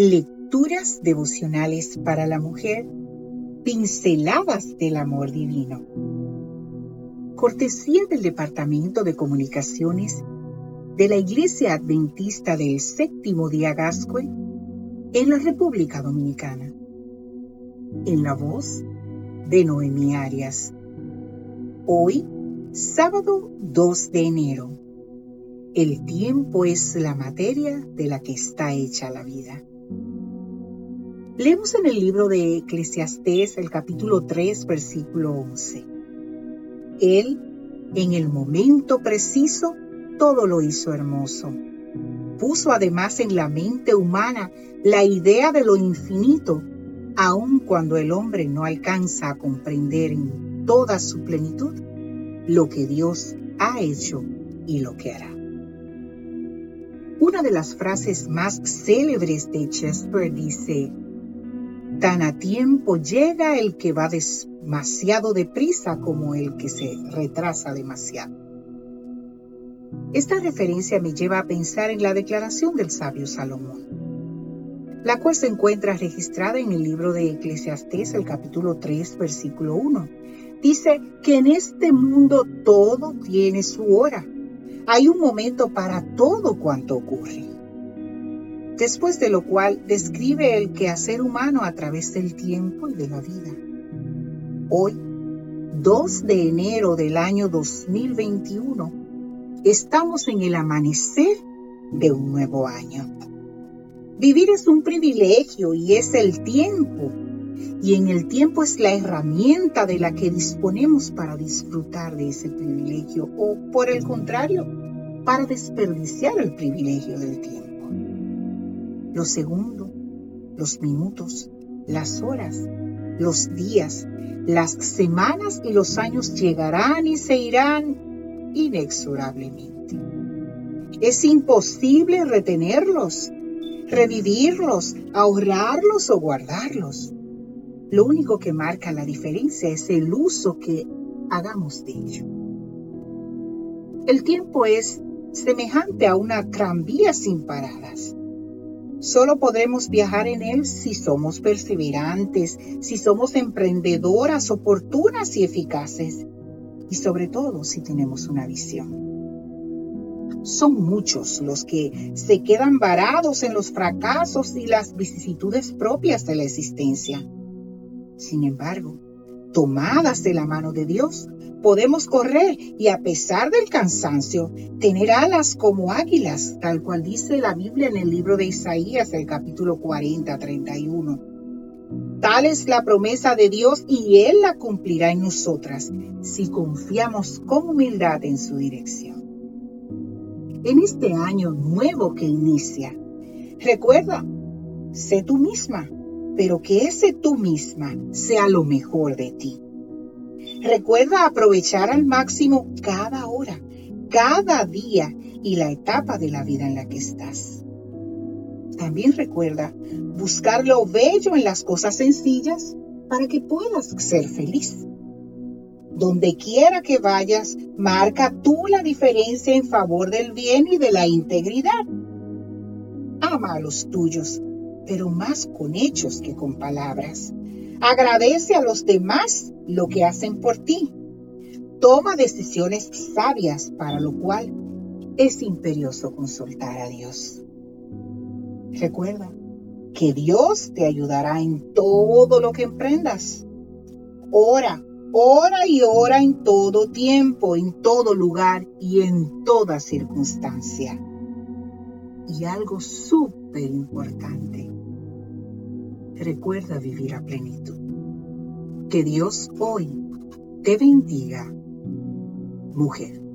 Lecturas devocionales para la mujer, pinceladas del amor divino. Cortesía del Departamento de Comunicaciones de la Iglesia Adventista del Séptimo Día Gascue en la República Dominicana. En la voz de Noemí Arias. Hoy, sábado 2 de enero. El tiempo es la materia de la que está hecha la vida. Leemos en el libro de Eclesiastés el capítulo 3, versículo 11. Él, en el momento preciso, todo lo hizo hermoso. Puso además en la mente humana la idea de lo infinito, aun cuando el hombre no alcanza a comprender en toda su plenitud lo que Dios ha hecho y lo que hará. Una de las frases más célebres de Shakespeare dice, Tan a tiempo llega el que va demasiado deprisa como el que se retrasa demasiado. Esta referencia me lleva a pensar en la declaración del sabio Salomón, la cual se encuentra registrada en el libro de Eclesiastés, el capítulo 3, versículo 1. Dice que en este mundo todo tiene su hora. Hay un momento para todo cuanto ocurre después de lo cual describe el quehacer humano a través del tiempo y de la vida. Hoy, 2 de enero del año 2021, estamos en el amanecer de un nuevo año. Vivir es un privilegio y es el tiempo, y en el tiempo es la herramienta de la que disponemos para disfrutar de ese privilegio o, por el contrario, para desperdiciar el privilegio del tiempo los segundos, los minutos, las horas, los días, las semanas y los años llegarán y se irán inexorablemente. Es imposible retenerlos, revivirlos, ahorrarlos o guardarlos. Lo único que marca la diferencia es el uso que hagamos de ello. El tiempo es semejante a una tranvía sin paradas. Solo podremos viajar en él si somos perseverantes, si somos emprendedoras, oportunas y eficaces. Y sobre todo si tenemos una visión. Son muchos los que se quedan varados en los fracasos y las vicisitudes propias de la existencia. Sin embargo, tomadas de la mano de Dios, podemos correr y a pesar del cansancio, tener alas como águilas, tal cual dice la Biblia en el libro de Isaías, el capítulo 40, 31. Tal es la promesa de Dios y Él la cumplirá en nosotras si confiamos con humildad en su dirección. En este año nuevo que inicia, recuerda, sé tú misma, pero que ese tú misma sea lo mejor de ti. Recuerda aprovechar al máximo cada hora, cada día y la etapa de la vida en la que estás. También recuerda buscar lo bello en las cosas sencillas para que puedas ser feliz. Donde quiera que vayas, marca tú la diferencia en favor del bien y de la integridad. Ama a los tuyos, pero más con hechos que con palabras. Agradece a los demás lo que hacen por ti. Toma decisiones sabias, para lo cual es imperioso consultar a Dios. Recuerda que Dios te ayudará en todo lo que emprendas. Ora, ora y ora en todo tiempo, en todo lugar y en toda circunstancia. Y algo súper importante recuerda vivir a plenitud. Que Dios hoy te bendiga, mujer.